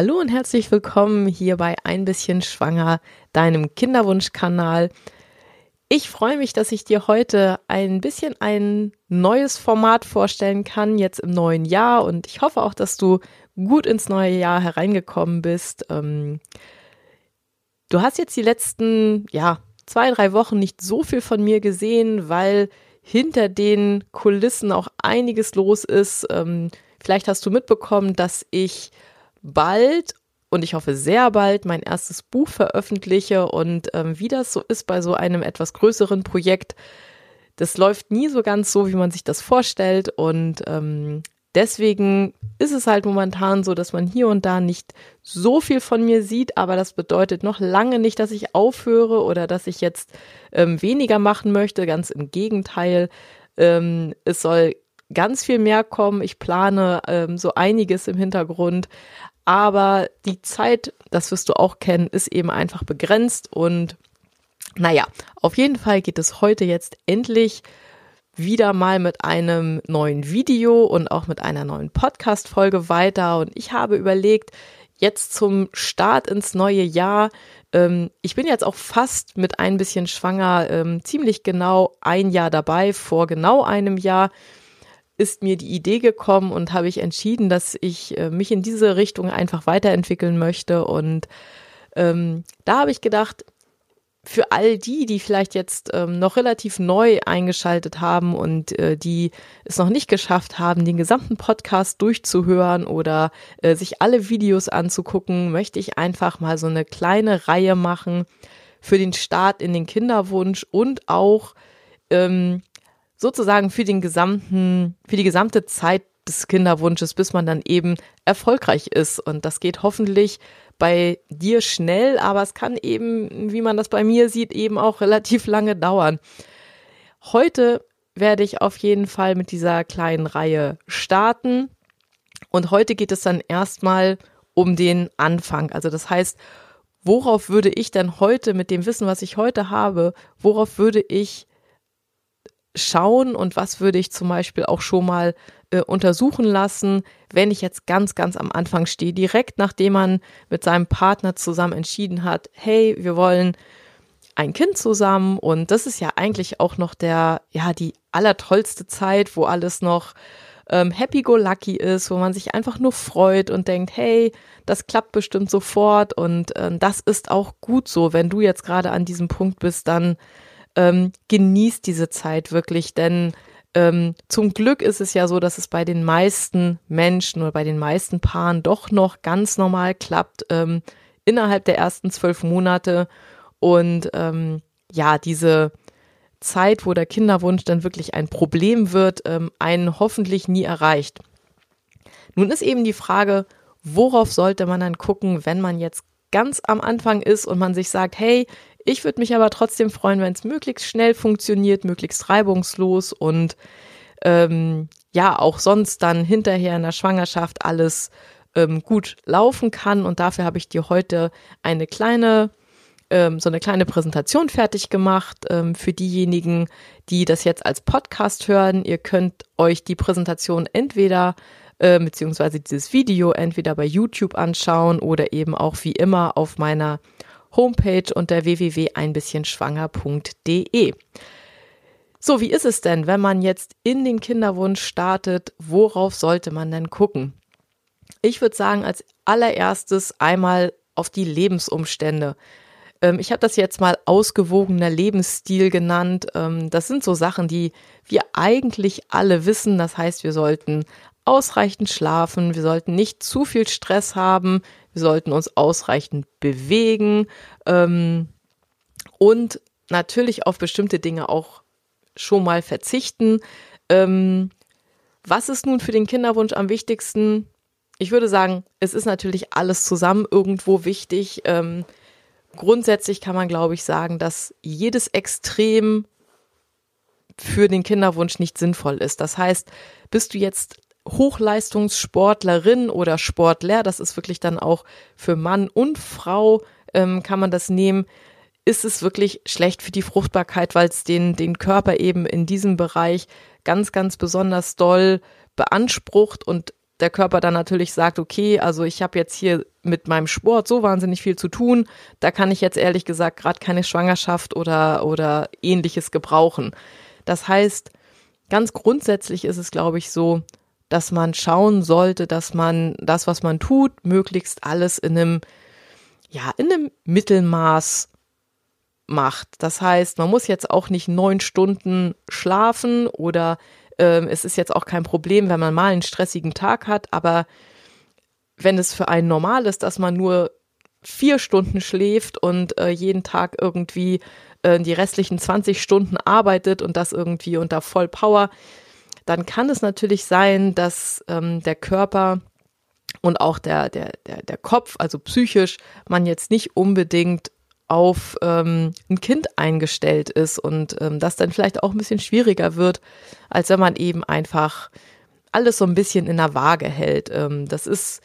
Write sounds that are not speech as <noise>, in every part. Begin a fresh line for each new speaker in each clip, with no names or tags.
Hallo und herzlich willkommen hier bei Ein bisschen Schwanger, deinem Kinderwunschkanal. Ich freue mich, dass ich dir heute ein bisschen ein neues Format vorstellen kann, jetzt im neuen Jahr. Und ich hoffe auch, dass du gut ins neue Jahr hereingekommen bist. Ähm, du hast jetzt die letzten, ja, zwei, drei Wochen nicht so viel von mir gesehen, weil hinter den Kulissen auch einiges los ist. Ähm, vielleicht hast du mitbekommen, dass ich bald und ich hoffe sehr bald mein erstes Buch veröffentliche und ähm, wie das so ist bei so einem etwas größeren Projekt, das läuft nie so ganz so, wie man sich das vorstellt und ähm, deswegen ist es halt momentan so, dass man hier und da nicht so viel von mir sieht, aber das bedeutet noch lange nicht, dass ich aufhöre oder dass ich jetzt ähm, weniger machen möchte, ganz im Gegenteil. Ähm, es soll ganz viel mehr kommen. Ich plane ähm, so einiges im Hintergrund. Aber die Zeit, das wirst du auch kennen, ist eben einfach begrenzt. Und naja, auf jeden Fall geht es heute jetzt endlich wieder mal mit einem neuen Video und auch mit einer neuen Podcast-Folge weiter. Und ich habe überlegt, jetzt zum Start ins neue Jahr, ähm, ich bin jetzt auch fast mit ein bisschen schwanger, ähm, ziemlich genau ein Jahr dabei, vor genau einem Jahr ist mir die Idee gekommen und habe ich entschieden, dass ich äh, mich in diese Richtung einfach weiterentwickeln möchte. Und ähm, da habe ich gedacht, für all die, die vielleicht jetzt ähm, noch relativ neu eingeschaltet haben und äh, die es noch nicht geschafft haben, den gesamten Podcast durchzuhören oder äh, sich alle Videos anzugucken, möchte ich einfach mal so eine kleine Reihe machen für den Start in den Kinderwunsch und auch ähm, sozusagen für den gesamten, für die gesamte Zeit des Kinderwunsches, bis man dann eben erfolgreich ist. Und das geht hoffentlich bei dir schnell, aber es kann eben, wie man das bei mir sieht, eben auch <laughs> relativ lange dauern. Heute werde ich auf jeden Fall mit dieser kleinen Reihe starten. Und heute geht es dann erstmal um den Anfang. Also das heißt, worauf würde ich denn heute mit dem Wissen, was ich heute habe, worauf würde ich schauen und was würde ich zum Beispiel auch schon mal äh, untersuchen lassen, wenn ich jetzt ganz, ganz am Anfang stehe, direkt nachdem man mit seinem Partner zusammen entschieden hat, hey, wir wollen ein Kind zusammen und das ist ja eigentlich auch noch der, ja, die allertollste Zeit, wo alles noch ähm, happy-go-lucky ist, wo man sich einfach nur freut und denkt, hey, das klappt bestimmt sofort und ähm, das ist auch gut so. Wenn du jetzt gerade an diesem Punkt bist, dann ähm, genießt diese Zeit wirklich, denn ähm, zum Glück ist es ja so, dass es bei den meisten Menschen oder bei den meisten Paaren doch noch ganz normal klappt ähm, innerhalb der ersten zwölf Monate und ähm, ja, diese Zeit, wo der Kinderwunsch dann wirklich ein Problem wird, ähm, einen hoffentlich nie erreicht. Nun ist eben die Frage, worauf sollte man dann gucken, wenn man jetzt ganz am Anfang ist und man sich sagt, hey, ich würde mich aber trotzdem freuen, wenn es möglichst schnell funktioniert, möglichst reibungslos und ähm, ja, auch sonst dann hinterher in der Schwangerschaft alles ähm, gut laufen kann. Und dafür habe ich dir heute eine kleine, ähm, so eine kleine Präsentation fertig gemacht ähm, für diejenigen, die das jetzt als Podcast hören. Ihr könnt euch die Präsentation entweder äh, beziehungsweise dieses Video entweder bei YouTube anschauen oder eben auch wie immer auf meiner Homepage unter www.einbisschenschwanger.de. So, wie ist es denn, wenn man jetzt in den Kinderwunsch startet? Worauf sollte man denn gucken? Ich würde sagen, als allererstes einmal auf die Lebensumstände. Ähm, ich habe das jetzt mal ausgewogener Lebensstil genannt. Ähm, das sind so Sachen, die wir eigentlich alle wissen. Das heißt, wir sollten ausreichend schlafen, wir sollten nicht zu viel Stress haben, wir sollten uns ausreichend bewegen ähm, und natürlich auf bestimmte Dinge auch schon mal verzichten. Ähm, was ist nun für den Kinderwunsch am wichtigsten? Ich würde sagen, es ist natürlich alles zusammen irgendwo wichtig. Ähm, grundsätzlich kann man, glaube ich, sagen, dass jedes Extrem für den Kinderwunsch nicht sinnvoll ist. Das heißt, bist du jetzt Hochleistungssportlerin oder Sportler, das ist wirklich dann auch für Mann und Frau, ähm, kann man das nehmen, ist es wirklich schlecht für die Fruchtbarkeit, weil es den, den Körper eben in diesem Bereich ganz, ganz besonders doll beansprucht und der Körper dann natürlich sagt, okay, also ich habe jetzt hier mit meinem Sport so wahnsinnig viel zu tun. Da kann ich jetzt ehrlich gesagt gerade keine Schwangerschaft oder, oder ähnliches gebrauchen. Das heißt, ganz grundsätzlich ist es, glaube ich, so, dass man schauen sollte, dass man das, was man tut, möglichst alles in einem, ja, in einem Mittelmaß macht. Das heißt, man muss jetzt auch nicht neun Stunden schlafen oder ähm, es ist jetzt auch kein Problem, wenn man mal einen stressigen Tag hat, aber wenn es für einen normal ist, dass man nur vier Stunden schläft und äh, jeden Tag irgendwie äh, die restlichen 20 Stunden arbeitet und das irgendwie unter Vollpower, dann kann es natürlich sein, dass ähm, der Körper und auch der, der, der, der Kopf, also psychisch, man jetzt nicht unbedingt auf ähm, ein Kind eingestellt ist und ähm, das dann vielleicht auch ein bisschen schwieriger wird, als wenn man eben einfach alles so ein bisschen in der Waage hält. Ähm, das ist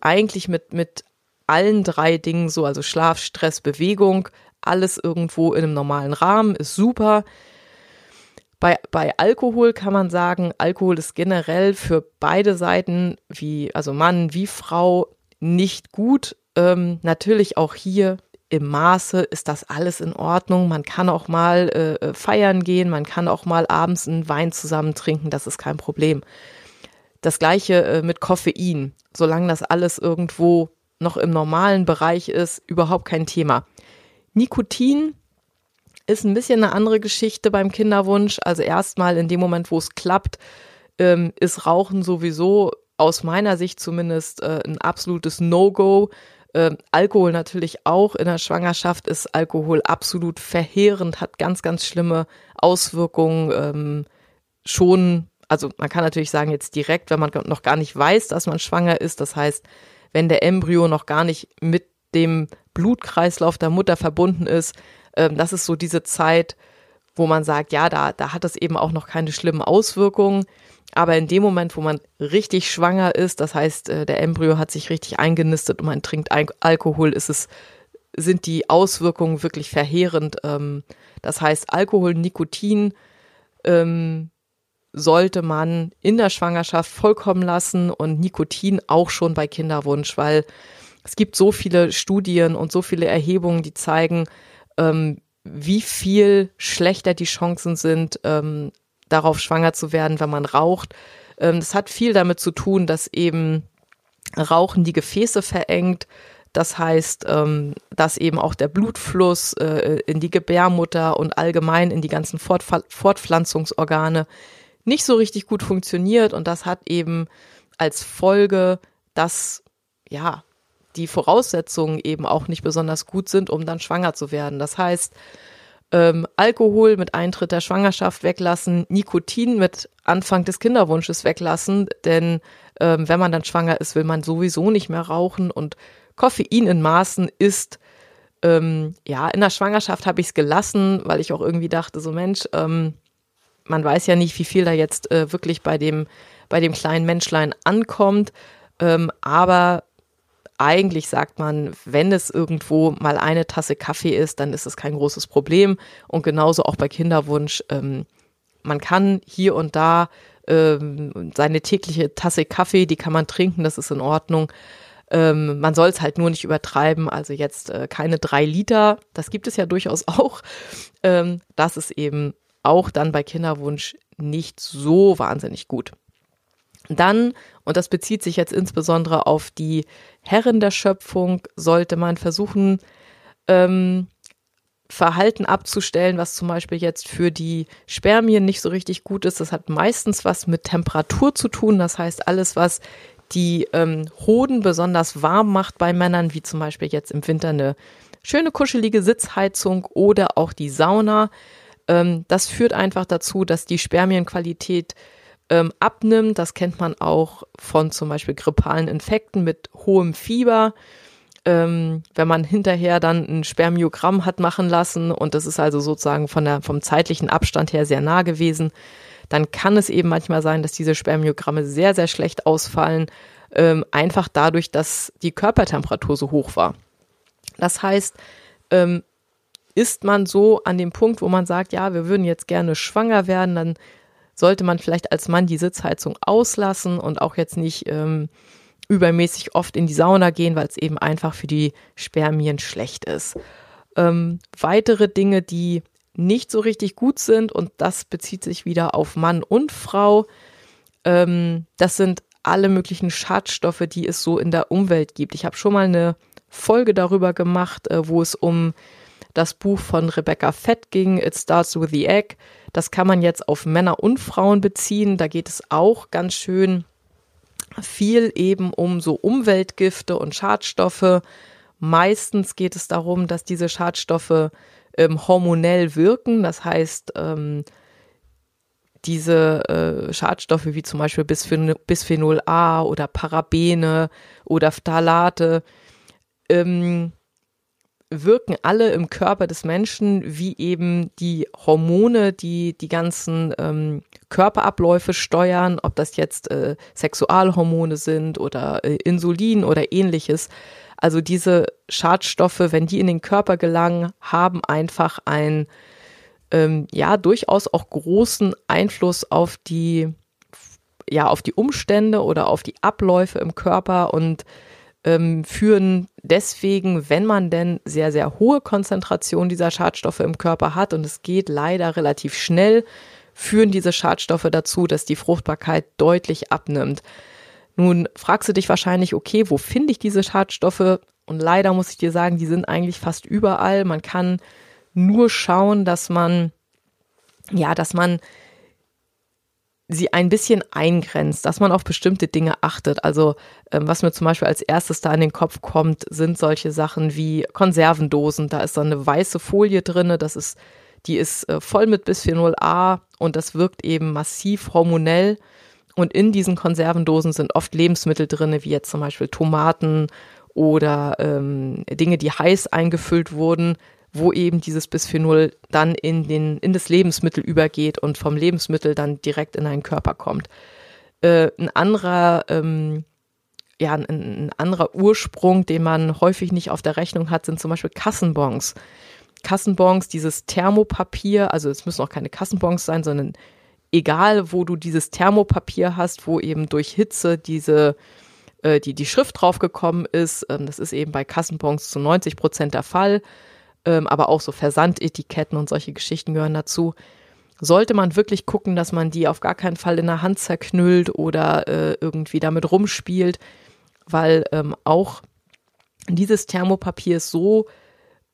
eigentlich mit, mit allen drei Dingen so, also Schlaf, Stress, Bewegung, alles irgendwo in einem normalen Rahmen, ist super. Bei, bei Alkohol kann man sagen, Alkohol ist generell für beide Seiten, wie, also Mann wie Frau, nicht gut. Ähm, natürlich auch hier im Maße ist das alles in Ordnung. Man kann auch mal äh, äh, feiern gehen, man kann auch mal abends einen Wein zusammen trinken, das ist kein Problem. Das gleiche äh, mit Koffein, solange das alles irgendwo noch im normalen Bereich ist, überhaupt kein Thema. Nikotin ist ein bisschen eine andere Geschichte beim Kinderwunsch. Also erstmal in dem Moment, wo es klappt, ähm, ist Rauchen sowieso aus meiner Sicht zumindest äh, ein absolutes No-Go. Ähm, Alkohol natürlich auch. In der Schwangerschaft ist Alkohol absolut verheerend, hat ganz, ganz schlimme Auswirkungen. Ähm, schon, also man kann natürlich sagen, jetzt direkt, wenn man noch gar nicht weiß, dass man schwanger ist. Das heißt, wenn der Embryo noch gar nicht mit dem Blutkreislauf der Mutter verbunden ist. Ähm, das ist so diese Zeit, wo man sagt, ja, da, da hat es eben auch noch keine schlimmen Auswirkungen. Aber in dem Moment, wo man richtig schwanger ist, das heißt, äh, der Embryo hat sich richtig eingenistet und man trinkt Alkohol, ist es, sind die Auswirkungen wirklich verheerend. Ähm, das heißt, Alkohol, Nikotin ähm, sollte man in der Schwangerschaft vollkommen lassen und Nikotin auch schon bei Kinderwunsch, weil es gibt so viele Studien und so viele Erhebungen, die zeigen, ähm, wie viel schlechter die Chancen sind, ähm, darauf schwanger zu werden, wenn man raucht. Ähm, das hat viel damit zu tun, dass eben Rauchen die Gefäße verengt. Das heißt, ähm, dass eben auch der Blutfluss äh, in die Gebärmutter und allgemein in die ganzen Fortpflanzungsorgane nicht so richtig gut funktioniert. Und das hat eben als Folge, dass ja die Voraussetzungen eben auch nicht besonders gut sind, um dann schwanger zu werden. Das heißt, ähm, Alkohol mit Eintritt der Schwangerschaft weglassen, Nikotin mit Anfang des Kinderwunsches weglassen, denn ähm, wenn man dann schwanger ist, will man sowieso nicht mehr rauchen und Koffein in Maßen ist ähm, ja in der Schwangerschaft habe ich es gelassen, weil ich auch irgendwie dachte, so Mensch, ähm, man weiß ja nicht, wie viel da jetzt äh, wirklich bei dem bei dem kleinen Menschlein ankommt, ähm, aber eigentlich sagt man, wenn es irgendwo mal eine Tasse Kaffee ist, dann ist es kein großes Problem. Und genauso auch bei Kinderwunsch. Ähm, man kann hier und da ähm, seine tägliche Tasse Kaffee, die kann man trinken, das ist in Ordnung. Ähm, man soll es halt nur nicht übertreiben, also jetzt äh, keine drei Liter, das gibt es ja durchaus <laughs> auch. Ähm, das ist eben auch dann bei Kinderwunsch nicht so wahnsinnig gut. Dann, und das bezieht sich jetzt insbesondere auf die Herren der Schöpfung, sollte man versuchen, ähm, Verhalten abzustellen, was zum Beispiel jetzt für die Spermien nicht so richtig gut ist. Das hat meistens was mit Temperatur zu tun. Das heißt, alles, was die ähm, Hoden besonders warm macht bei Männern, wie zum Beispiel jetzt im Winter eine schöne kuschelige Sitzheizung oder auch die Sauna, ähm, das führt einfach dazu, dass die Spermienqualität ähm, abnimmt. Das kennt man auch von zum Beispiel grippalen Infekten mit hohem Fieber. Ähm, wenn man hinterher dann ein Spermiogramm hat machen lassen und das ist also sozusagen von der, vom zeitlichen Abstand her sehr nah gewesen, dann kann es eben manchmal sein, dass diese Spermiogramme sehr, sehr schlecht ausfallen, ähm, einfach dadurch, dass die Körpertemperatur so hoch war. Das heißt, ähm, ist man so an dem Punkt, wo man sagt, ja, wir würden jetzt gerne schwanger werden, dann sollte man vielleicht als Mann die Sitzheizung auslassen und auch jetzt nicht ähm, übermäßig oft in die Sauna gehen, weil es eben einfach für die Spermien schlecht ist. Ähm, weitere Dinge, die nicht so richtig gut sind, und das bezieht sich wieder auf Mann und Frau, ähm, das sind alle möglichen Schadstoffe, die es so in der Umwelt gibt. Ich habe schon mal eine Folge darüber gemacht, äh, wo es um das Buch von Rebecca Fett ging, It Starts with the Egg. Das kann man jetzt auf Männer und Frauen beziehen. Da geht es auch ganz schön viel eben um so Umweltgifte und Schadstoffe. Meistens geht es darum, dass diese Schadstoffe ähm, hormonell wirken. Das heißt, ähm, diese äh, Schadstoffe wie zum Beispiel Bisphenol, A oder Parabene oder Phthalate ähm, wirken alle im Körper des Menschen wie eben die Hormone, die die ganzen ähm, Körperabläufe steuern, ob das jetzt äh, Sexualhormone sind oder äh, Insulin oder ähnliches. Also diese Schadstoffe, wenn die in den Körper gelangen, haben einfach ein ähm, ja durchaus auch großen Einfluss auf die ja auf die Umstände oder auf die Abläufe im Körper und ähm, führen deswegen, wenn man denn sehr, sehr hohe Konzentration dieser Schadstoffe im Körper hat, und es geht leider relativ schnell, führen diese Schadstoffe dazu, dass die Fruchtbarkeit deutlich abnimmt. Nun fragst du dich wahrscheinlich, okay, wo finde ich diese Schadstoffe? Und leider muss ich dir sagen, die sind eigentlich fast überall. Man kann nur schauen, dass man, ja, dass man sie ein bisschen eingrenzt, dass man auf bestimmte Dinge achtet. Also ähm, was mir zum Beispiel als erstes da in den Kopf kommt, sind solche Sachen wie Konservendosen. Da ist so eine weiße Folie drin, das ist, die ist äh, voll mit Bisphenol A und das wirkt eben massiv hormonell. Und in diesen Konservendosen sind oft Lebensmittel drin, wie jetzt zum Beispiel Tomaten oder ähm, Dinge, die heiß eingefüllt wurden, wo eben dieses Bisphenol dann in, den, in das Lebensmittel übergeht und vom Lebensmittel dann direkt in deinen Körper kommt. Äh, ein anderer, ähm, ja, ein, ein, anderer Ursprung, den man häufig nicht auf der Rechnung hat, sind zum Beispiel Kassenbons. Kassenbons, dieses Thermopapier, also es müssen auch keine Kassenbons sein, sondern egal, wo du dieses Thermopapier hast, wo eben durch Hitze diese äh, die, die Schrift draufgekommen ist, ähm, das ist eben bei Kassenbons zu 90 Prozent der Fall ähm, aber auch so Versandetiketten und solche Geschichten gehören dazu. Sollte man wirklich gucken, dass man die auf gar keinen Fall in der Hand zerknüllt oder äh, irgendwie damit rumspielt, weil ähm, auch dieses Thermopapier ist so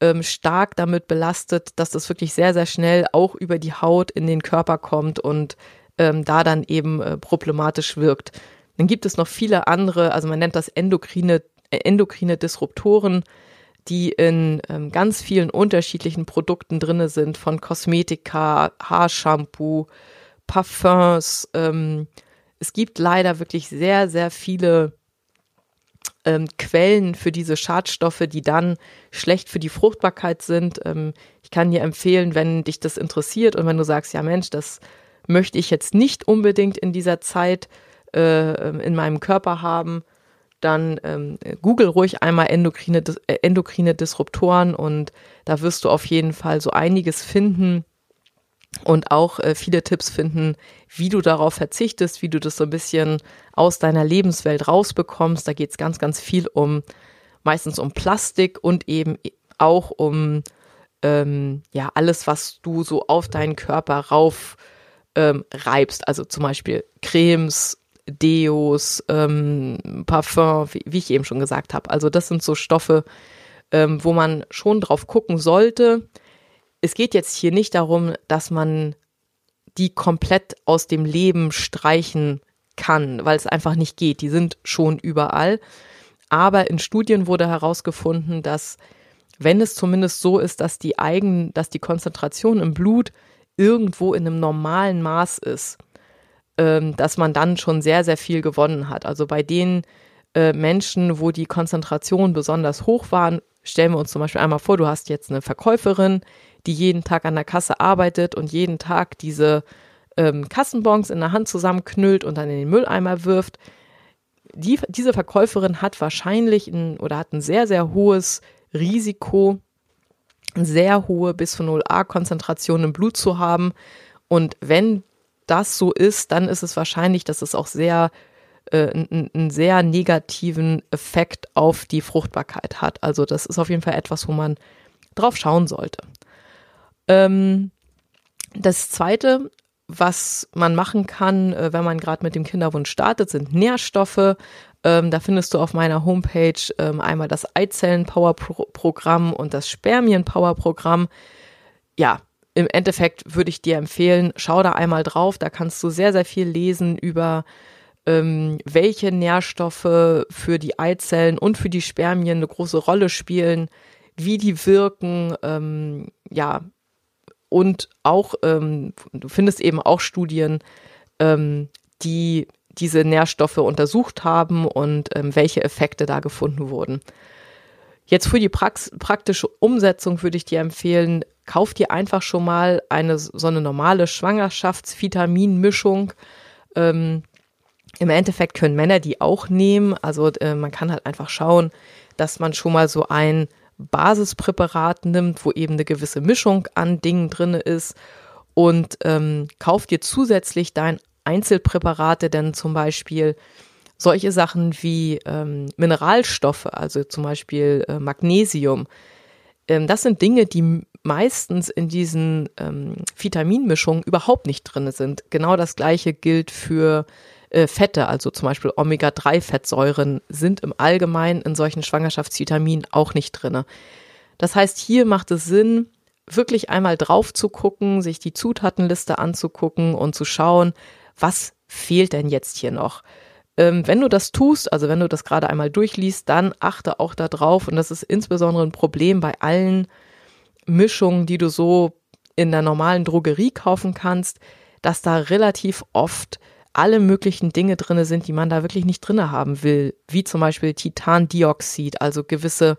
ähm, stark damit belastet, dass das wirklich sehr, sehr schnell auch über die Haut in den Körper kommt und ähm, da dann eben äh, problematisch wirkt. Dann gibt es noch viele andere, also man nennt das endokrine, äh, endokrine Disruptoren, die in ähm, ganz vielen unterschiedlichen Produkten drinne sind, von Kosmetika, Haarshampoo, Parfums. Ähm, es gibt leider wirklich sehr, sehr viele ähm, Quellen für diese Schadstoffe, die dann schlecht für die Fruchtbarkeit sind. Ähm, ich kann dir empfehlen, wenn dich das interessiert und wenn du sagst, ja Mensch, das möchte ich jetzt nicht unbedingt in dieser Zeit äh, in meinem Körper haben, dann ähm, google ruhig einmal endokrine, äh, endokrine Disruptoren und da wirst du auf jeden Fall so einiges finden und auch äh, viele Tipps finden, wie du darauf verzichtest, wie du das so ein bisschen aus deiner Lebenswelt rausbekommst. Da geht es ganz, ganz viel um, meistens um Plastik und eben auch um ähm, ja alles, was du so auf deinen Körper rauf ähm, reibst. Also zum Beispiel Cremes, Deos, ähm, Parfum, wie, wie, ich eben schon gesagt habe. Also das sind so Stoffe, ähm, wo man schon drauf gucken sollte. Es geht jetzt hier nicht darum, dass man die komplett aus dem Leben streichen kann, weil es einfach nicht geht. Die sind schon überall. Aber in Studien wurde herausgefunden, dass wenn es zumindest so ist, dass die eigen, dass die Konzentration im Blut irgendwo in einem normalen Maß ist, ähm, dass man dann schon sehr, sehr viel gewonnen hat. Also bei den äh, Menschen, wo die Konzentration besonders hoch waren, stellen wir uns zum Beispiel einmal vor, du hast jetzt eine Verkäuferin, die jeden Tag an der Kasse arbeitet und jeden Tag diese ähm, Kassenbons in der Hand zusammenknüllt und dann in den Mülleimer wirft. Die, diese Verkäuferin hat wahrscheinlich ein, oder hat ein sehr, sehr hohes Risiko, sehr hohe Bisphenol A-Konzentration im Blut zu haben. Und wenn das so ist, dann ist es wahrscheinlich, dass es auch sehr äh, einen, einen sehr negativen Effekt auf die Fruchtbarkeit hat. Also das ist auf jeden Fall etwas, wo man drauf schauen sollte. Ähm, das zweite, was man machen kann, äh, wenn man gerade mit dem Kinderwunsch startet, sind Nährstoffe. Ähm, da findest du auf meiner Homepage ähm, einmal das Eizellen-Power-Programm und das Spermien-Power-Programm. Ja, im Endeffekt würde ich dir empfehlen, schau da einmal drauf. Da kannst du sehr, sehr viel lesen über ähm, welche Nährstoffe für die Eizellen und für die Spermien eine große Rolle spielen, wie die wirken, ähm, ja, und auch, ähm, du findest eben auch Studien, ähm, die diese Nährstoffe untersucht haben und ähm, welche Effekte da gefunden wurden. Jetzt für die Prax praktische Umsetzung würde ich dir empfehlen, kauf dir einfach schon mal eine so eine normale Schwangerschaftsvitaminmischung. Ähm, Im Endeffekt können Männer die auch nehmen. Also äh, man kann halt einfach schauen, dass man schon mal so ein Basispräparat nimmt, wo eben eine gewisse Mischung an Dingen drin ist und ähm, kauf dir zusätzlich dein Einzelpräparate, denn zum Beispiel solche Sachen wie ähm, Mineralstoffe, also zum Beispiel äh, Magnesium, ähm, das sind Dinge, die meistens in diesen ähm, Vitaminmischungen überhaupt nicht drin sind. Genau das gleiche gilt für äh, Fette, also zum Beispiel Omega-3-Fettsäuren, sind im Allgemeinen in solchen Schwangerschaftsvitaminen auch nicht drin. Das heißt, hier macht es Sinn, wirklich einmal drauf zu gucken, sich die Zutatenliste anzugucken und zu schauen, was fehlt denn jetzt hier noch? Ähm, wenn du das tust, also wenn du das gerade einmal durchliest, dann achte auch darauf, und das ist insbesondere ein Problem bei allen Mischungen, die du so in der normalen Drogerie kaufen kannst, dass da relativ oft alle möglichen Dinge drinne sind, die man da wirklich nicht drinne haben will, wie zum Beispiel Titandioxid, also gewisse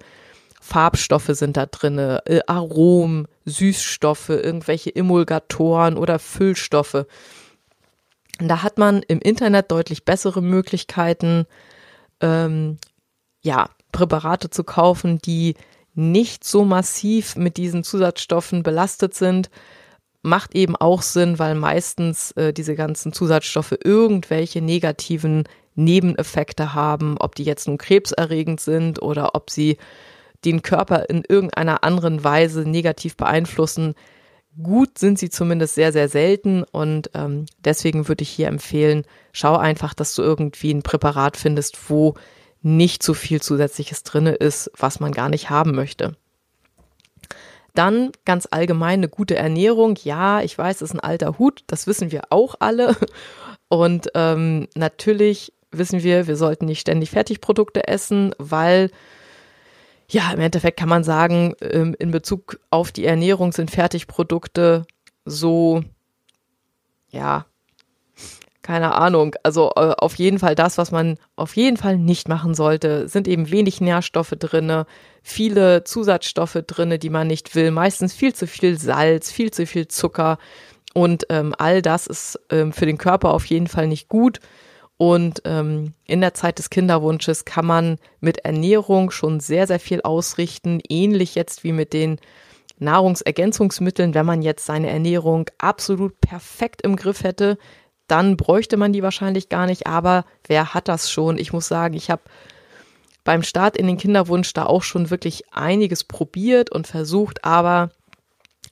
Farbstoffe sind da drinne, äh, Aromen, Süßstoffe, irgendwelche Emulgatoren oder Füllstoffe. Da hat man im Internet deutlich bessere Möglichkeiten, ähm, ja, Präparate zu kaufen, die nicht so massiv mit diesen Zusatzstoffen belastet sind macht eben auch Sinn, weil meistens äh, diese ganzen Zusatzstoffe irgendwelche negativen Nebeneffekte haben, ob die jetzt nun krebserregend sind oder ob sie den Körper in irgendeiner anderen Weise negativ beeinflussen. Gut sind sie zumindest sehr, sehr selten und ähm, deswegen würde ich hier empfehlen, schau einfach, dass du irgendwie ein Präparat findest, wo nicht so viel Zusätzliches drinne ist, was man gar nicht haben möchte. Dann ganz allgemein eine gute Ernährung. Ja, ich weiß, ist ein alter Hut, das wissen wir auch alle. <laughs> Und ähm, natürlich wissen wir, wir sollten nicht ständig Fertigprodukte essen, weil ja, im Endeffekt kann man sagen, ähm, in Bezug auf die Ernährung sind Fertigprodukte so, ja, keine Ahnung. Also äh, auf jeden Fall das, was man auf jeden Fall nicht machen sollte, sind eben wenig Nährstoffe drinne, viele Zusatzstoffe drinne, die man nicht will, meistens viel zu viel Salz, viel zu viel Zucker und ähm, all das ist ähm, für den Körper auf jeden Fall nicht gut. Und ähm, in der Zeit des Kinderwunsches kann man mit Ernährung schon sehr, sehr viel ausrichten, ähnlich jetzt wie mit den Nahrungsergänzungsmitteln. Wenn man jetzt seine Ernährung absolut perfekt im Griff hätte, dann bräuchte man die wahrscheinlich gar nicht. Aber wer hat das schon? Ich muss sagen, ich habe beim Start in den Kinderwunsch da auch schon wirklich einiges probiert und versucht, aber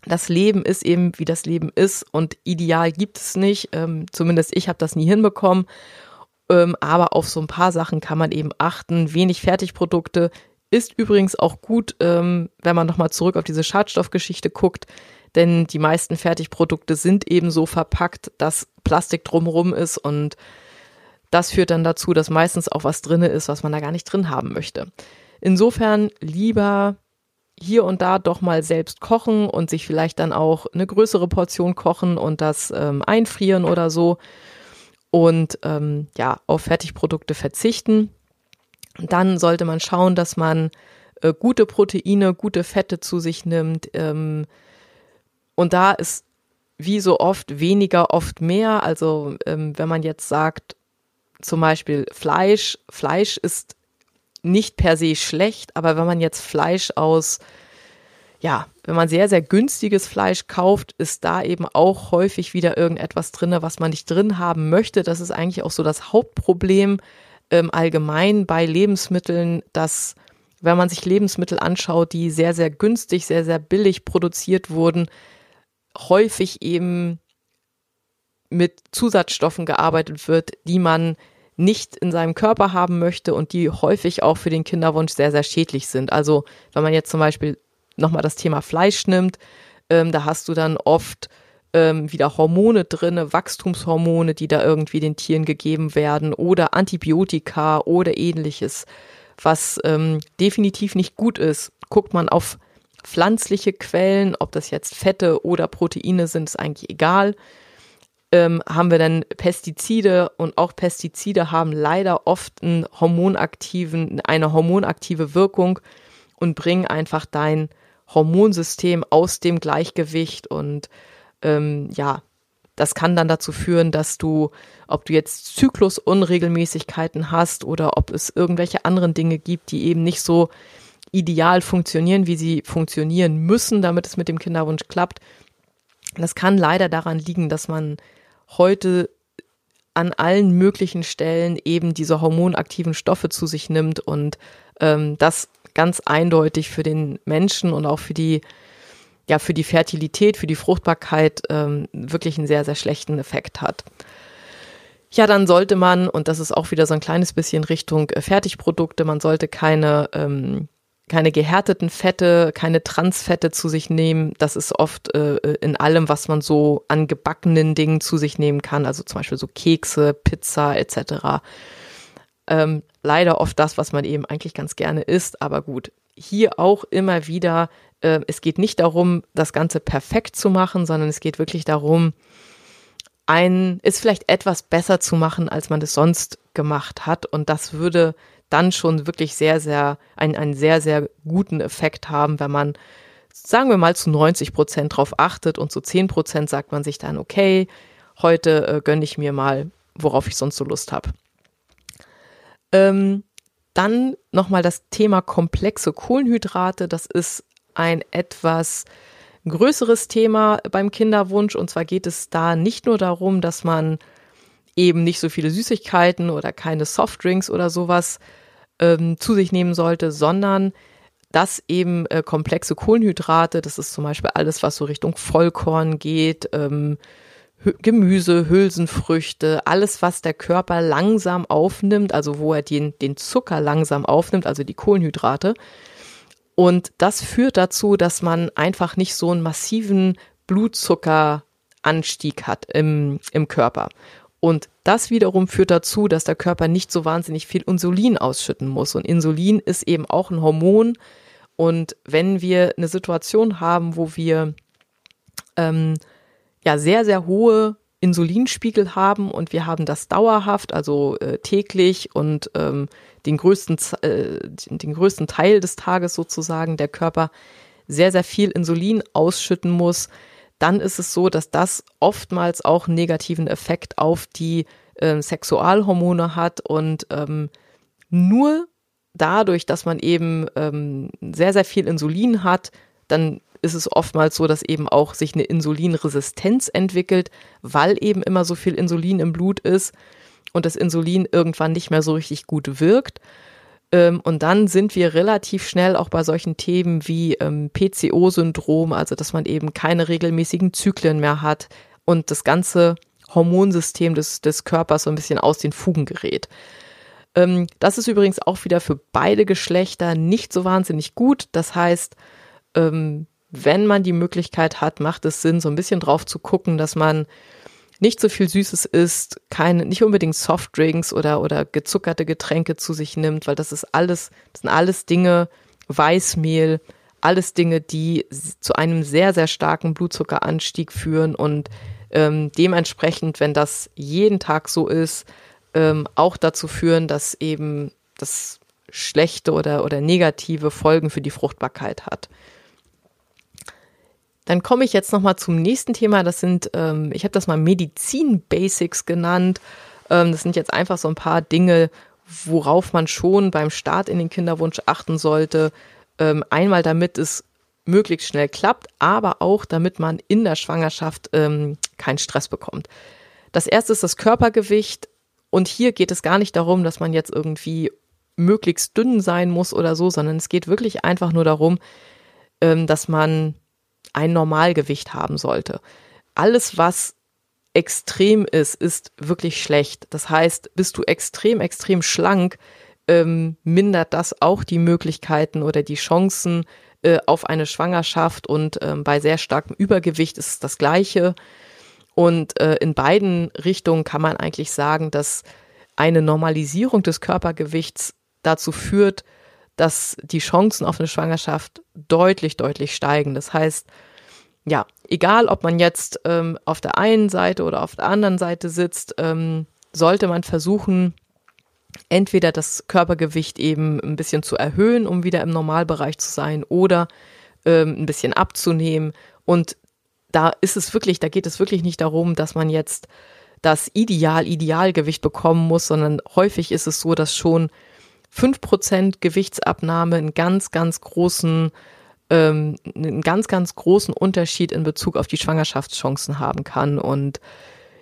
das Leben ist eben, wie das Leben ist und ideal gibt es nicht. Ähm, zumindest ich habe das nie hinbekommen. Ähm, aber auf so ein paar Sachen kann man eben achten. Wenig Fertigprodukte ist übrigens auch gut, ähm, wenn man nochmal zurück auf diese Schadstoffgeschichte guckt denn die meisten Fertigprodukte sind eben so verpackt, dass Plastik drumherum ist und das führt dann dazu, dass meistens auch was drinne ist, was man da gar nicht drin haben möchte. Insofern lieber hier und da doch mal selbst kochen und sich vielleicht dann auch eine größere Portion kochen und das ähm, einfrieren oder so und ähm, ja auf Fertigprodukte verzichten. Dann sollte man schauen, dass man äh, gute Proteine, gute Fette zu sich nimmt. Ähm, und da ist wie so oft weniger, oft mehr. Also ähm, wenn man jetzt sagt, zum Beispiel Fleisch, Fleisch ist nicht per se schlecht, aber wenn man jetzt Fleisch aus ja, wenn man sehr, sehr günstiges Fleisch kauft, ist da eben auch häufig wieder irgendetwas drin, was man nicht drin haben möchte. Das ist eigentlich auch so das Hauptproblem ähm, allgemein bei Lebensmitteln, dass wenn man sich Lebensmittel anschaut, die sehr, sehr günstig, sehr, sehr billig produziert wurden, häufig eben mit Zusatzstoffen gearbeitet wird, die man nicht in seinem Körper haben möchte und die häufig auch für den Kinderwunsch sehr, sehr schädlich sind. Also wenn man jetzt zum Beispiel nochmal das Thema Fleisch nimmt, ähm, da hast du dann oft ähm, wieder Hormone drinne, Wachstumshormone, die da irgendwie den Tieren gegeben werden oder Antibiotika oder ähnliches, was ähm, definitiv nicht gut ist. Guckt man auf pflanzliche Quellen, ob das jetzt Fette oder Proteine sind, ist eigentlich egal. Ähm, haben wir dann Pestizide und auch Pestizide haben leider oft einen hormonaktiven, eine hormonaktive Wirkung und bringen einfach dein Hormonsystem aus dem Gleichgewicht und ähm, ja, das kann dann dazu führen, dass du, ob du jetzt Zyklusunregelmäßigkeiten hast oder ob es irgendwelche anderen Dinge gibt, die eben nicht so ideal funktionieren, wie sie funktionieren müssen, damit es mit dem Kinderwunsch klappt. Das kann leider daran liegen, dass man heute an allen möglichen Stellen eben diese hormonaktiven Stoffe zu sich nimmt und ähm, das ganz eindeutig für den Menschen und auch für die ja für die Fertilität, für die Fruchtbarkeit ähm, wirklich einen sehr, sehr schlechten Effekt hat. Ja, dann sollte man, und das ist auch wieder so ein kleines bisschen Richtung äh, Fertigprodukte, man sollte keine, ähm, keine gehärteten Fette, keine Transfette zu sich nehmen. Das ist oft äh, in allem, was man so an gebackenen Dingen zu sich nehmen kann, also zum Beispiel so Kekse, Pizza etc. Ähm, leider oft das, was man eben eigentlich ganz gerne isst, aber gut. Hier auch immer wieder äh, es geht nicht darum, das Ganze perfekt zu machen, sondern es geht wirklich darum, ein, ist vielleicht etwas besser zu machen, als man es sonst gemacht hat. Und das würde dann schon wirklich sehr, sehr, einen, einen sehr, sehr guten Effekt haben, wenn man, sagen wir mal, zu 90 Prozent drauf achtet und zu 10 Prozent sagt man sich dann, okay, heute äh, gönne ich mir mal, worauf ich sonst so Lust habe. Ähm, dann nochmal das Thema komplexe Kohlenhydrate. Das ist ein etwas größeres Thema beim Kinderwunsch. Und zwar geht es da nicht nur darum, dass man eben nicht so viele Süßigkeiten oder keine Softdrinks oder sowas ähm, zu sich nehmen sollte, sondern dass eben äh, komplexe Kohlenhydrate, das ist zum Beispiel alles, was so Richtung Vollkorn geht, ähm, Gemüse, Hülsenfrüchte, alles, was der Körper langsam aufnimmt, also wo er den, den Zucker langsam aufnimmt, also die Kohlenhydrate, und das führt dazu, dass man einfach nicht so einen massiven Blutzuckeranstieg hat im, im Körper. Und das wiederum führt dazu, dass der Körper nicht so wahnsinnig viel Insulin ausschütten muss. Und Insulin ist eben auch ein Hormon. Und wenn wir eine Situation haben, wo wir ähm, ja sehr, sehr hohe Insulinspiegel haben und wir haben das dauerhaft, also äh, täglich und ähm, den größten, äh, den größten Teil des Tages sozusagen der Körper sehr, sehr viel Insulin ausschütten muss, dann ist es so, dass das oftmals auch einen negativen Effekt auf die äh, Sexualhormone hat und ähm, nur dadurch, dass man eben ähm, sehr, sehr viel Insulin hat, dann ist es oftmals so, dass eben auch sich eine Insulinresistenz entwickelt, weil eben immer so viel Insulin im Blut ist und das Insulin irgendwann nicht mehr so richtig gut wirkt. Ähm, und dann sind wir relativ schnell auch bei solchen Themen wie ähm, PCO-Syndrom, also dass man eben keine regelmäßigen Zyklen mehr hat und das ganze Hormonsystem des, des Körpers so ein bisschen aus den Fugen gerät. Ähm, das ist übrigens auch wieder für beide Geschlechter nicht so wahnsinnig gut. Das heißt, wenn man die Möglichkeit hat, macht es Sinn, so ein bisschen drauf zu gucken, dass man nicht so viel Süßes isst, keine, nicht unbedingt Softdrinks oder, oder gezuckerte Getränke zu sich nimmt, weil das ist alles, das sind alles Dinge, Weißmehl, alles Dinge, die zu einem sehr, sehr starken Blutzuckeranstieg führen und ähm, dementsprechend, wenn das jeden Tag so ist, ähm, auch dazu führen, dass eben das schlechte oder, oder negative Folgen für die Fruchtbarkeit hat. Dann komme ich jetzt nochmal zum nächsten Thema. Das sind, ähm, ich habe das mal Medizin-Basics genannt. Ähm, das sind jetzt einfach so ein paar Dinge, worauf man schon beim Start in den Kinderwunsch achten sollte. Ähm, einmal, damit es möglichst schnell klappt, aber auch damit man in der Schwangerschaft ähm, keinen Stress bekommt. Das erste ist das Körpergewicht und hier geht es gar nicht darum, dass man jetzt irgendwie möglichst dünn sein muss oder so, sondern es geht wirklich einfach nur darum, ähm, dass man ein Normalgewicht haben sollte. Alles, was extrem ist, ist wirklich schlecht. Das heißt, bist du extrem, extrem schlank, ähm, mindert das auch die Möglichkeiten oder die Chancen äh, auf eine Schwangerschaft und ähm, bei sehr starkem Übergewicht ist es das Gleiche. Und äh, in beiden Richtungen kann man eigentlich sagen, dass eine Normalisierung des Körpergewichts dazu führt, dass die Chancen auf eine Schwangerschaft deutlich, deutlich steigen. Das heißt, ja, egal ob man jetzt ähm, auf der einen Seite oder auf der anderen Seite sitzt, ähm, sollte man versuchen, entweder das Körpergewicht eben ein bisschen zu erhöhen, um wieder im Normalbereich zu sein, oder ähm, ein bisschen abzunehmen. Und da ist es wirklich, da geht es wirklich nicht darum, dass man jetzt das Ideal, Idealgewicht bekommen muss, sondern häufig ist es so, dass schon fünf Prozent Gewichtsabnahme einen ganz, ganz großen, ähm, einen ganz, ganz großen Unterschied in Bezug auf die Schwangerschaftschancen haben kann. Und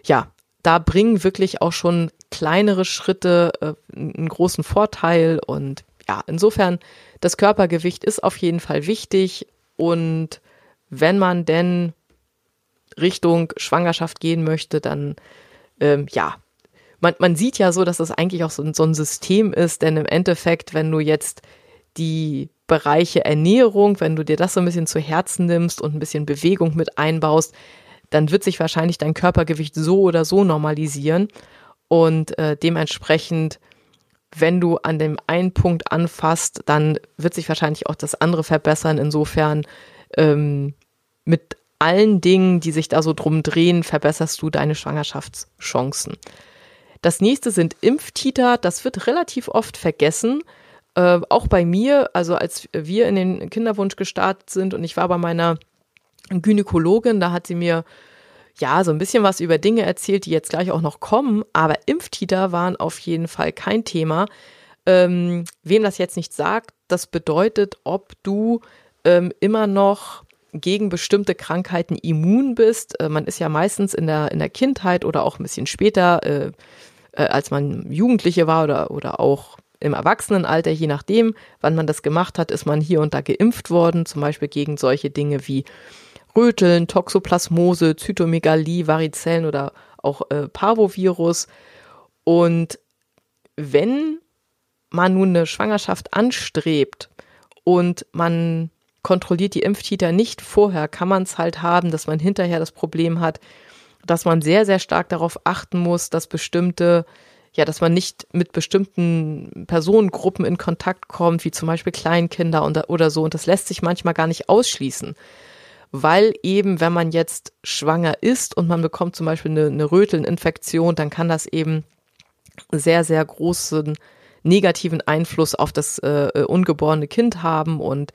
ja, da bringen wirklich auch schon kleinere Schritte äh, einen großen Vorteil. Und ja, insofern, das Körpergewicht ist auf jeden Fall wichtig. Und wenn man denn Richtung Schwangerschaft gehen möchte, dann ähm, ja, man, man sieht ja so, dass das eigentlich auch so, so ein System ist, denn im Endeffekt, wenn du jetzt die Bereiche Ernährung, wenn du dir das so ein bisschen zu Herzen nimmst und ein bisschen Bewegung mit einbaust, dann wird sich wahrscheinlich dein Körpergewicht so oder so normalisieren. Und äh, dementsprechend, wenn du an dem einen Punkt anfasst, dann wird sich wahrscheinlich auch das andere verbessern. Insofern ähm, mit allen Dingen, die sich da so drum drehen, verbesserst du deine Schwangerschaftschancen. Das nächste sind Impftiter. Das wird relativ oft vergessen. Äh, auch bei mir, also als wir in den Kinderwunsch gestartet sind und ich war bei meiner Gynäkologin, da hat sie mir ja so ein bisschen was über Dinge erzählt, die jetzt gleich auch noch kommen, aber Impftiter waren auf jeden Fall kein Thema. Ähm, wem das jetzt nicht sagt, das bedeutet, ob du ähm, immer noch gegen bestimmte Krankheiten immun bist. Äh, man ist ja meistens in der, in der Kindheit oder auch ein bisschen später, äh, äh, als man Jugendliche war oder, oder auch im Erwachsenenalter, je nachdem, wann man das gemacht hat, ist man hier und da geimpft worden, zum Beispiel gegen solche Dinge wie Röteln, Toxoplasmose, Zytomegalie, Varizellen oder auch äh, Parvovirus. Und wenn man nun eine Schwangerschaft anstrebt und man kontrolliert die Impftiter nicht vorher, kann man es halt haben, dass man hinterher das Problem hat, dass man sehr, sehr stark darauf achten muss, dass bestimmte, ja, dass man nicht mit bestimmten Personengruppen in Kontakt kommt, wie zum Beispiel Kleinkinder und, oder so. Und das lässt sich manchmal gar nicht ausschließen. Weil eben, wenn man jetzt schwanger ist und man bekommt zum Beispiel eine, eine Rötelninfektion, dann kann das eben sehr, sehr großen negativen Einfluss auf das äh, ungeborene Kind haben und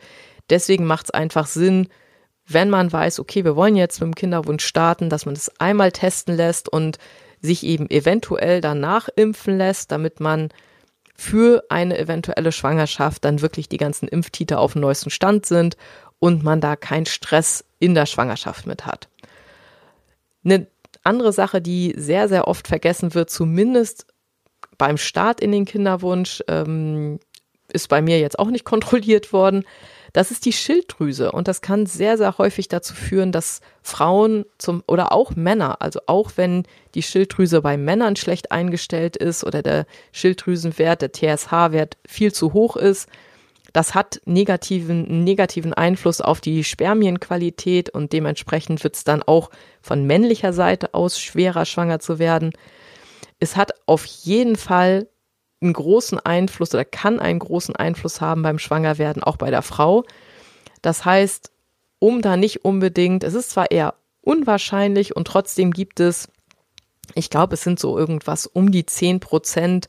Deswegen macht es einfach Sinn, wenn man weiß, okay, wir wollen jetzt mit dem Kinderwunsch starten, dass man das einmal testen lässt und sich eben eventuell danach impfen lässt, damit man für eine eventuelle Schwangerschaft dann wirklich die ganzen Impftiter auf dem neuesten Stand sind und man da keinen Stress in der Schwangerschaft mit hat. Eine andere Sache, die sehr, sehr oft vergessen wird, zumindest beim Start in den Kinderwunsch, ähm, ist bei mir jetzt auch nicht <laughs> kontrolliert worden, das ist die Schilddrüse und das kann sehr, sehr häufig dazu führen, dass Frauen zum oder auch Männer, also auch wenn die Schilddrüse bei Männern schlecht eingestellt ist oder der Schilddrüsenwert, der TSH-Wert viel zu hoch ist, das hat negativen, negativen Einfluss auf die Spermienqualität und dementsprechend wird es dann auch von männlicher Seite aus schwerer, schwanger zu werden. Es hat auf jeden Fall einen großen Einfluss oder kann einen großen Einfluss haben beim Schwangerwerden, auch bei der Frau. Das heißt, um da nicht unbedingt, es ist zwar eher unwahrscheinlich und trotzdem gibt es, ich glaube, es sind so irgendwas um die 10 Prozent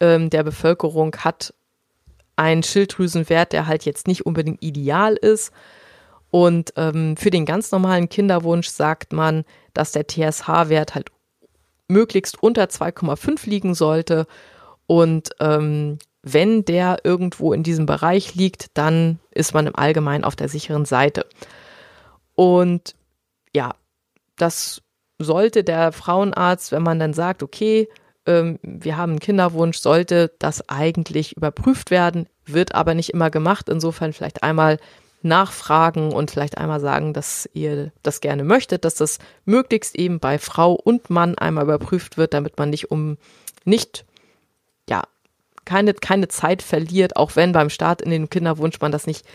ähm, der Bevölkerung hat einen Schilddrüsenwert, der halt jetzt nicht unbedingt ideal ist. Und ähm, für den ganz normalen Kinderwunsch sagt man, dass der TSH-Wert halt möglichst unter 2,5 liegen sollte Und ähm, wenn der irgendwo in diesem Bereich liegt, dann ist man im Allgemeinen auf der sicheren Seite. Und ja, das sollte der Frauenarzt, wenn man dann sagt, okay, ähm, wir haben einen Kinderwunsch, sollte das eigentlich überprüft werden, wird aber nicht immer gemacht. Insofern vielleicht einmal nachfragen und vielleicht einmal sagen, dass ihr das gerne möchtet, dass das möglichst eben bei Frau und Mann einmal überprüft wird, damit man nicht um nicht ja keine keine Zeit verliert, auch wenn beim Start in den Kinderwunsch man das nicht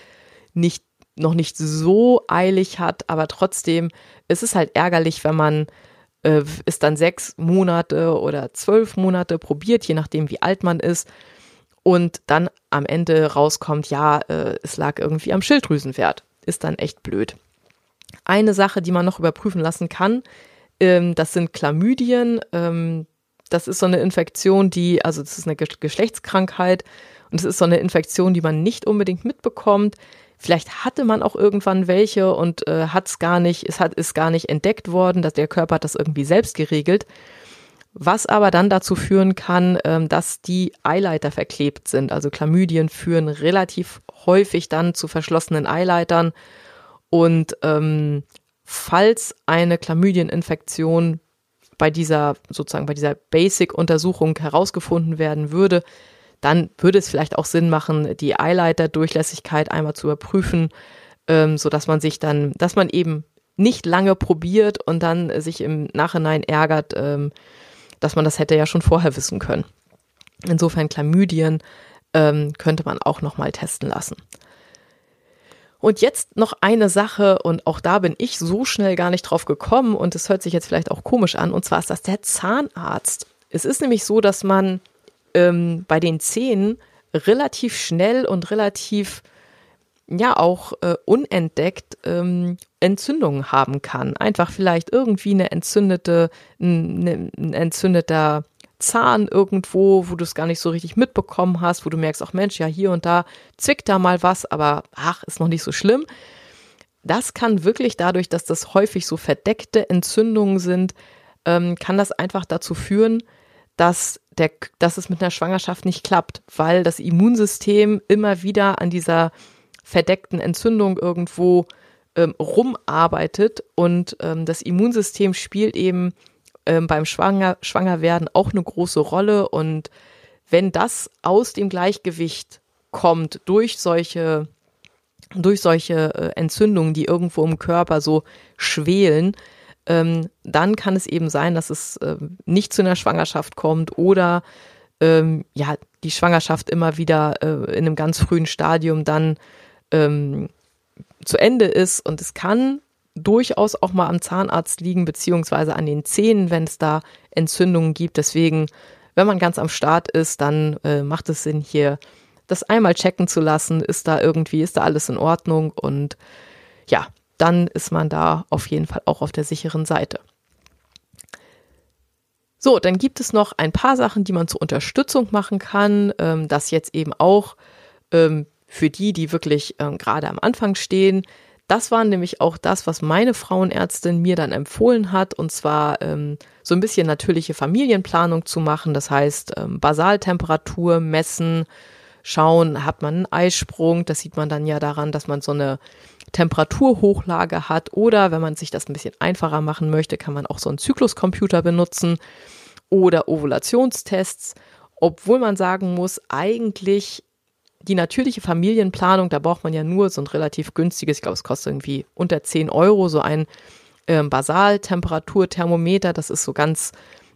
nicht noch nicht so eilig hat, aber trotzdem es ist halt ärgerlich, wenn man äh, es dann sechs Monate oder zwölf Monate probiert, je nachdem wie alt man ist und dann am Ende rauskommt, ja, äh, es lag irgendwie am Schilddrüsenwert. Ist dann echt blöd. Eine Sache, die man noch überprüfen lassen kann, ähm, das sind Chlamydien. Ähm, das ist so eine Infektion, die, also das ist eine Geschlechtskrankheit und es ist so eine Infektion, die man nicht unbedingt mitbekommt. Vielleicht hatte man auch irgendwann welche und äh, hat es gar nicht, es hat, ist gar nicht entdeckt worden, dass der Körper hat das irgendwie selbst geregelt was aber dann dazu führen kann, ähm, dass die Eileiter verklebt sind. Also Chlamydien führen relativ häufig dann zu verschlossenen Eileitern und ähm, falls eine Chlamydieninfektion bei dieser sozusagen bei dieser Basic-Untersuchung herausgefunden werden würde, dann würde es vielleicht auch Sinn machen, die Eileiterdurchlässigkeit einmal zu überprüfen, ähm, so dass man sich dann, dass man eben nicht lange probiert und dann sich im Nachhinein ärgert, ähm, dass man das hätte ja schon vorher wissen können. Insofern Chlamydien ähm, könnte man auch nochmal testen lassen. Und jetzt noch eine Sache, und auch da bin ich so schnell gar nicht drauf gekommen, und es hört sich jetzt vielleicht auch komisch an, und zwar ist das der Zahnarzt. Es ist nämlich so, dass man ähm, bei den Zähnen relativ schnell und relativ ja auch äh, unentdeckt ähm, Entzündungen haben kann. Einfach vielleicht irgendwie eine entzündete, ein, ein entzündeter Zahn irgendwo, wo du es gar nicht so richtig mitbekommen hast, wo du merkst, ach Mensch, ja hier und da zwickt da mal was, aber ach, ist noch nicht so schlimm. Das kann wirklich dadurch, dass das häufig so verdeckte Entzündungen sind, ähm, kann das einfach dazu führen, dass, der, dass es mit einer Schwangerschaft nicht klappt, weil das Immunsystem immer wieder an dieser verdeckten Entzündung irgendwo ähm, rumarbeitet und ähm, das Immunsystem spielt eben ähm, beim Schwanger, Schwangerwerden auch eine große Rolle. Und wenn das aus dem Gleichgewicht kommt durch solche durch solche äh, Entzündungen, die irgendwo im Körper so schwelen, ähm, dann kann es eben sein, dass es äh, nicht zu einer Schwangerschaft kommt oder ähm, ja die Schwangerschaft immer wieder äh, in einem ganz frühen Stadium dann ähm, zu Ende ist. Und es kann durchaus auch mal am Zahnarzt liegen, beziehungsweise an den Zähnen, wenn es da Entzündungen gibt. Deswegen, wenn man ganz am Start ist, dann äh, macht es Sinn, hier das einmal checken zu lassen. Ist da irgendwie, ist da alles in Ordnung? Und ja, dann ist man da auf jeden Fall auch auf der sicheren Seite. So, dann gibt es noch ein paar Sachen, die man zur Unterstützung machen kann. Ähm, das jetzt eben auch ähm, für die, die wirklich äh, gerade am Anfang stehen. Das war nämlich auch das, was meine Frauenärztin mir dann empfohlen hat, und zwar ähm, so ein bisschen natürliche Familienplanung zu machen. Das heißt, ähm, Basaltemperatur messen, schauen, hat man einen Eisprung. Das sieht man dann ja daran, dass man so eine Temperaturhochlage hat. Oder wenn man sich das ein bisschen einfacher machen möchte, kann man auch so einen Zykluscomputer benutzen oder Ovulationstests. Obwohl man sagen muss, eigentlich die natürliche Familienplanung, da braucht man ja nur so ein relativ günstiges, ich glaube, es kostet irgendwie unter 10 Euro, so ein ähm, Basaltemperaturthermometer. Das ist so ganz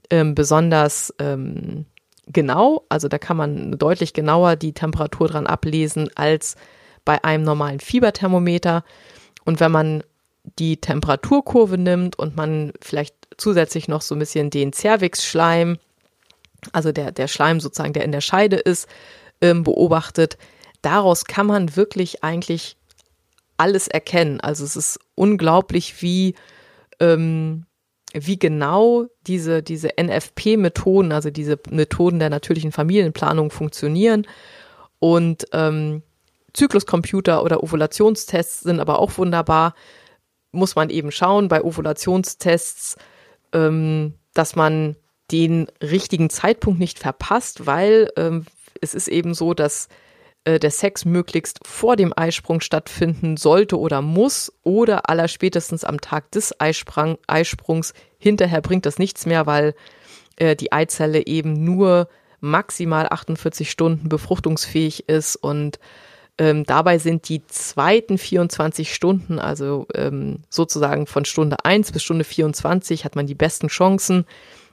ähm, besonders ähm, genau. Also da kann man deutlich genauer die Temperatur dran ablesen als bei einem normalen Fieberthermometer. Und wenn man die Temperaturkurve nimmt und man vielleicht zusätzlich noch so ein bisschen den Cervix-Schleim, also der, der Schleim sozusagen, der in der Scheide ist, ähm, beobachtet, daraus kann man wirklich eigentlich alles erkennen. Also es ist unglaublich, wie, ähm, wie genau diese, diese NFP-Methoden, also diese Methoden der natürlichen Familienplanung funktionieren. Und ähm, Zykluscomputer oder Ovulationstests sind aber auch wunderbar. Muss man eben schauen bei Ovulationstests, ähm, dass man den richtigen Zeitpunkt nicht verpasst, weil ähm, es ist eben so, dass äh, der Sex möglichst vor dem Eisprung stattfinden sollte oder muss oder allerspätestens am Tag des Eisprung, Eisprungs. Hinterher bringt das nichts mehr, weil äh, die Eizelle eben nur maximal 48 Stunden befruchtungsfähig ist und ähm, dabei sind die zweiten 24 Stunden, also ähm, sozusagen von Stunde 1 bis Stunde 24 hat man die besten Chancen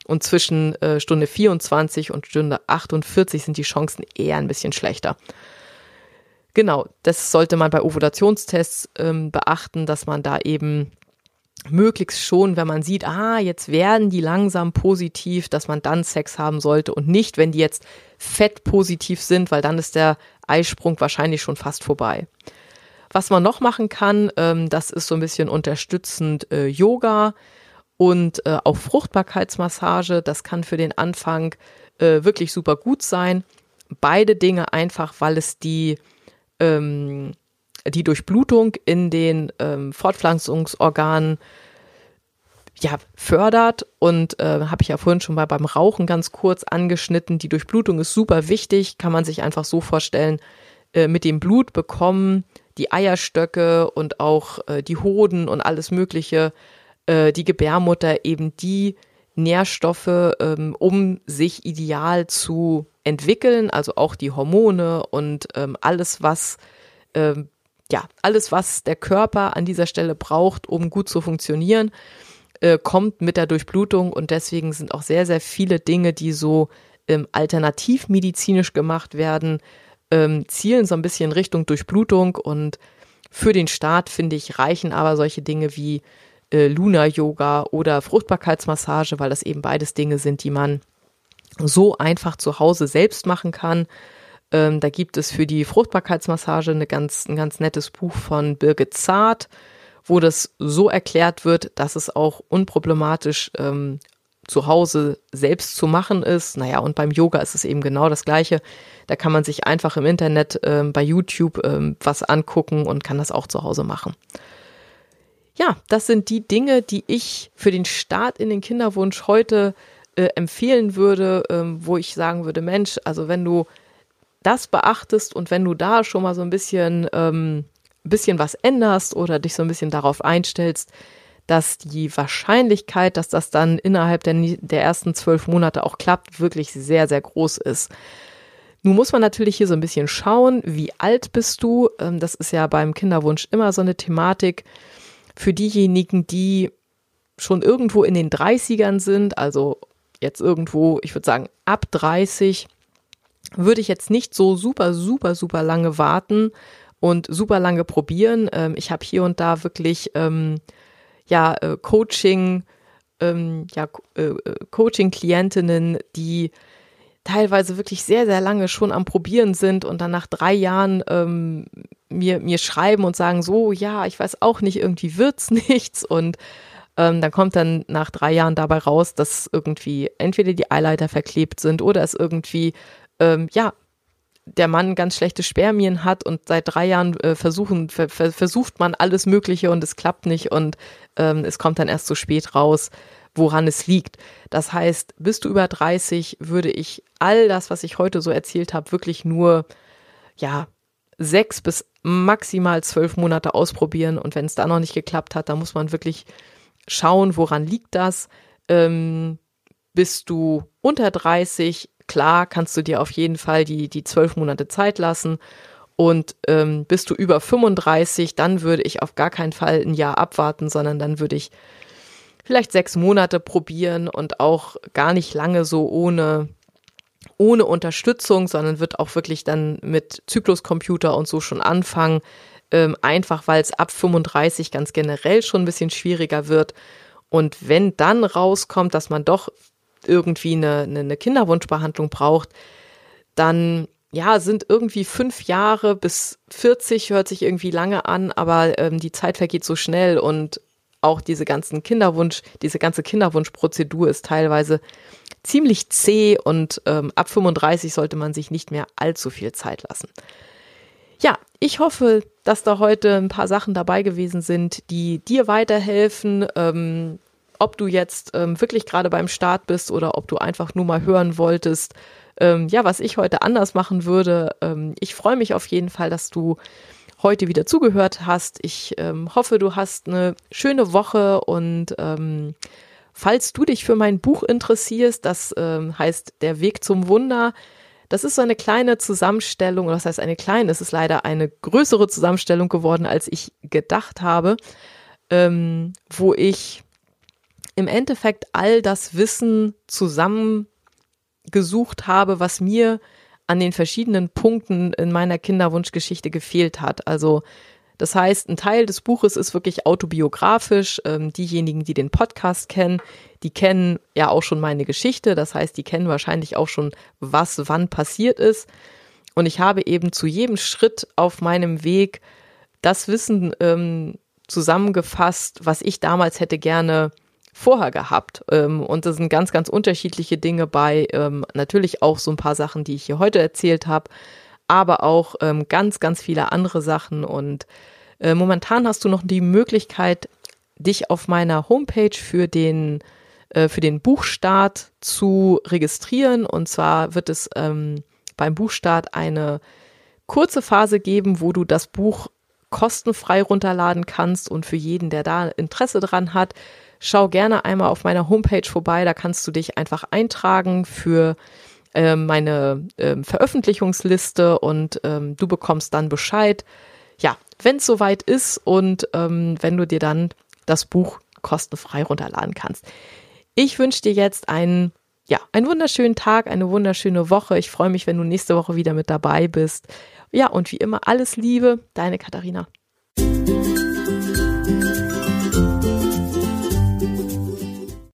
und zwischen äh, Stunde 24 und Stunde 48 sind die Chancen eher ein bisschen schlechter. Genau, das sollte man bei Ovulationstests ähm, beachten, dass man da eben möglichst schon, wenn man sieht, ah, jetzt werden die langsam positiv, dass man dann Sex haben sollte und nicht, wenn die jetzt fettpositiv sind, weil dann ist der Eisprung wahrscheinlich schon fast vorbei. Was man noch machen kann, ähm, das ist so ein bisschen unterstützend äh, Yoga und äh, auch Fruchtbarkeitsmassage. Das kann für den Anfang äh, wirklich super gut sein. Beide Dinge einfach, weil es die ähm, die Durchblutung in den ähm, Fortpflanzungsorganen ja, fördert und äh, habe ich ja vorhin schon mal beim Rauchen ganz kurz angeschnitten. Die Durchblutung ist super wichtig, kann man sich einfach so vorstellen. Äh, mit dem Blut bekommen die Eierstöcke und auch äh, die Hoden und alles Mögliche, äh, die Gebärmutter eben die Nährstoffe, ähm, um sich ideal zu entwickeln, also auch die Hormone und ähm, alles, was ähm, ja, alles, was der Körper an dieser Stelle braucht, um gut zu funktionieren, äh, kommt mit der Durchblutung. Und deswegen sind auch sehr, sehr viele Dinge, die so ähm, alternativmedizinisch gemacht werden, ähm, zielen so ein bisschen Richtung Durchblutung. Und für den Start, finde ich, reichen aber solche Dinge wie äh, Luna-Yoga oder Fruchtbarkeitsmassage, weil das eben beides Dinge sind, die man so einfach zu Hause selbst machen kann. Ähm, da gibt es für die Fruchtbarkeitsmassage eine ganz, ein ganz nettes Buch von Birgit Zart, wo das so erklärt wird, dass es auch unproblematisch ähm, zu Hause selbst zu machen ist. Naja, und beim Yoga ist es eben genau das Gleiche. Da kann man sich einfach im Internet ähm, bei YouTube ähm, was angucken und kann das auch zu Hause machen. Ja, das sind die Dinge, die ich für den Start in den Kinderwunsch heute äh, empfehlen würde, ähm, wo ich sagen würde, Mensch, also wenn du das beachtest und wenn du da schon mal so ein bisschen, ähm, bisschen was änderst oder dich so ein bisschen darauf einstellst, dass die Wahrscheinlichkeit, dass das dann innerhalb der, der ersten zwölf Monate auch klappt, wirklich sehr, sehr groß ist. Nun muss man natürlich hier so ein bisschen schauen, wie alt bist du. Ähm, das ist ja beim Kinderwunsch immer so eine Thematik. Für diejenigen, die schon irgendwo in den 30ern sind, also jetzt irgendwo, ich würde sagen, ab 30 würde ich jetzt nicht so super, super, super lange warten und super lange probieren. Ähm, ich habe hier und da wirklich ähm, ja äh, Coaching, ähm, ja äh, äh, Coaching-Klientinnen, die teilweise wirklich sehr, sehr lange schon am Probieren sind und dann nach drei Jahren ähm, mir, mir schreiben und sagen, so, ja, ich weiß auch nicht, irgendwie wird's <laughs> nichts. Und ähm, dann kommt dann nach drei Jahren dabei raus, dass irgendwie entweder die Eileiter verklebt sind oder es irgendwie, ähm, ja, der Mann ganz schlechte Spermien hat und seit drei Jahren äh, versuchen, ver versucht man alles Mögliche und es klappt nicht und ähm, es kommt dann erst zu spät raus, woran es liegt. Das heißt, bist du über 30, würde ich all das, was ich heute so erzählt habe, wirklich nur, ja, sechs bis maximal zwölf Monate ausprobieren und wenn es da noch nicht geklappt hat, dann muss man wirklich schauen, woran liegt das. Ähm, bist du unter 30, klar, kannst du dir auf jeden Fall die, die zwölf Monate Zeit lassen. Und ähm, bist du über 35, dann würde ich auf gar keinen Fall ein Jahr abwarten, sondern dann würde ich vielleicht sechs Monate probieren und auch gar nicht lange so ohne, ohne Unterstützung, sondern wird auch wirklich dann mit Zykluscomputer und so schon anfangen, ähm, einfach weil es ab 35 ganz generell schon ein bisschen schwieriger wird. Und wenn dann rauskommt, dass man doch irgendwie eine, eine Kinderwunschbehandlung braucht, dann ja, sind irgendwie fünf Jahre bis 40 hört sich irgendwie lange an, aber ähm, die Zeit vergeht so schnell und auch diese ganzen Kinderwunsch, diese ganze Kinderwunschprozedur ist teilweise ziemlich zäh und ähm, ab 35 sollte man sich nicht mehr allzu viel Zeit lassen. Ja, ich hoffe, dass da heute ein paar Sachen dabei gewesen sind, die dir weiterhelfen. Ähm, ob du jetzt ähm, wirklich gerade beim Start bist oder ob du einfach nur mal hören wolltest, ähm, ja, was ich heute anders machen würde. Ähm, ich freue mich auf jeden Fall, dass du heute wieder zugehört hast. Ich ähm, hoffe, du hast eine schöne Woche und ähm, falls du dich für mein Buch interessierst, das ähm, heißt Der Weg zum Wunder. Das ist so eine kleine Zusammenstellung, oder das heißt eine kleine, es ist leider eine größere Zusammenstellung geworden, als ich gedacht habe, ähm, wo ich im Endeffekt all das Wissen zusammengesucht habe, was mir an den verschiedenen Punkten in meiner Kinderwunschgeschichte gefehlt hat. Also das heißt, ein Teil des Buches ist wirklich autobiografisch. Ähm, diejenigen, die den Podcast kennen, die kennen ja auch schon meine Geschichte. Das heißt, die kennen wahrscheinlich auch schon, was wann passiert ist. Und ich habe eben zu jedem Schritt auf meinem Weg das Wissen ähm, zusammengefasst, was ich damals hätte gerne vorher gehabt. Ähm, und das sind ganz, ganz unterschiedliche Dinge bei. Ähm, natürlich auch so ein paar Sachen, die ich hier heute erzählt habe, aber auch ähm, ganz, ganz viele andere Sachen. Und äh, momentan hast du noch die Möglichkeit, dich auf meiner Homepage für den äh, für den Buchstart zu registrieren. Und zwar wird es beim Buchstart eine kurze Phase geben, wo du das Buch kostenfrei runterladen kannst und für jeden, der da Interesse dran hat, schau gerne einmal auf meiner Homepage vorbei. Da kannst du dich einfach eintragen für äh, meine äh, Veröffentlichungsliste und ähm, du bekommst dann Bescheid. Ja, wenn es soweit ist und ähm, wenn du dir dann das Buch kostenfrei runterladen kannst. Ich wünsche dir jetzt einen, ja, einen wunderschönen Tag, eine wunderschöne Woche. Ich freue mich, wenn du nächste Woche wieder mit dabei bist. Ja, und wie immer alles Liebe, deine Katharina.